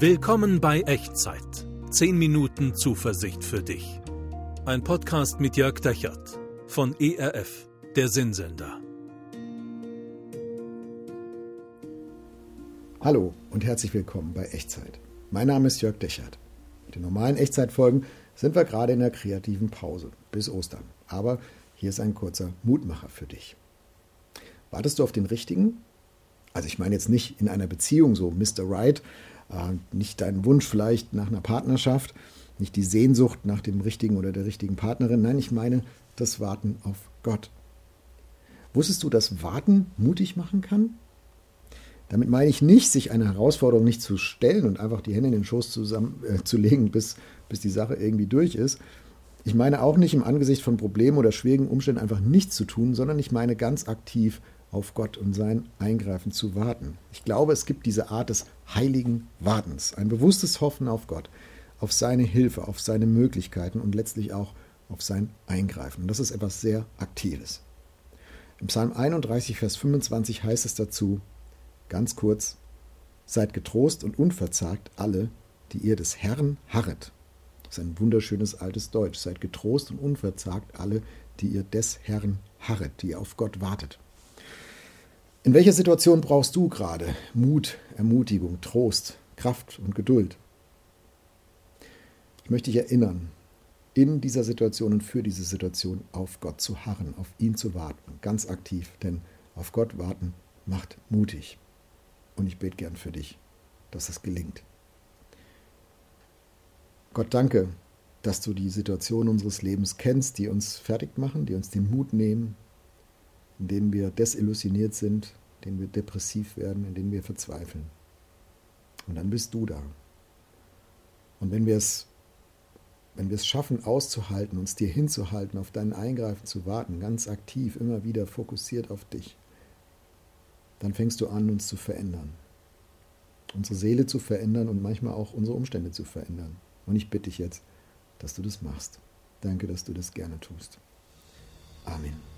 Willkommen bei Echtzeit. 10 Minuten Zuversicht für dich. Ein Podcast mit Jörg Dechert von ERF, der Sinnsender. Hallo und herzlich willkommen bei Echtzeit. Mein Name ist Jörg Dechert. Mit den normalen Echtzeitfolgen sind wir gerade in der kreativen Pause bis Ostern. Aber hier ist ein kurzer Mutmacher für dich. Wartest du auf den richtigen? Also ich meine jetzt nicht in einer Beziehung so Mr. Right, nicht deinen Wunsch vielleicht nach einer Partnerschaft, nicht die Sehnsucht nach dem richtigen oder der richtigen Partnerin. Nein, ich meine das Warten auf Gott. Wusstest du, dass Warten mutig machen kann? Damit meine ich nicht, sich einer Herausforderung nicht zu stellen und einfach die Hände in den Schoß zusammen, äh, zu legen, bis, bis die Sache irgendwie durch ist. Ich meine auch nicht im Angesicht von Problemen oder schwierigen Umständen einfach nichts zu tun, sondern ich meine ganz aktiv auf Gott und sein Eingreifen zu warten. Ich glaube, es gibt diese Art des heiligen Wartens, ein bewusstes Hoffen auf Gott, auf seine Hilfe, auf seine Möglichkeiten und letztlich auch auf sein Eingreifen. Und das ist etwas sehr Aktives. Im Psalm 31, Vers 25 heißt es dazu, ganz kurz, Seid getrost und unverzagt alle, die ihr des Herrn harret. Das ist ein wunderschönes altes Deutsch. Seid getrost und unverzagt alle, die ihr des Herrn harret, die ihr auf Gott wartet. In welcher Situation brauchst du gerade Mut, Ermutigung, Trost, Kraft und Geduld? Ich möchte dich erinnern, in dieser Situation und für diese Situation auf Gott zu harren, auf ihn zu warten, ganz aktiv, denn auf Gott warten macht mutig. Und ich bete gern für dich, dass es gelingt. Gott, danke, dass du die Situation unseres Lebens kennst, die uns fertig machen, die uns den Mut nehmen, in denen wir desillusioniert sind, in denen wir depressiv werden, in denen wir verzweifeln. Und dann bist du da. Und wenn wir es wenn wir es schaffen, auszuhalten, uns dir hinzuhalten, auf deinen Eingreifen zu warten, ganz aktiv, immer wieder fokussiert auf dich, dann fängst du an, uns zu verändern. Unsere Seele zu verändern und manchmal auch unsere Umstände zu verändern. Und ich bitte dich jetzt, dass du das machst. Danke, dass du das gerne tust. Amen.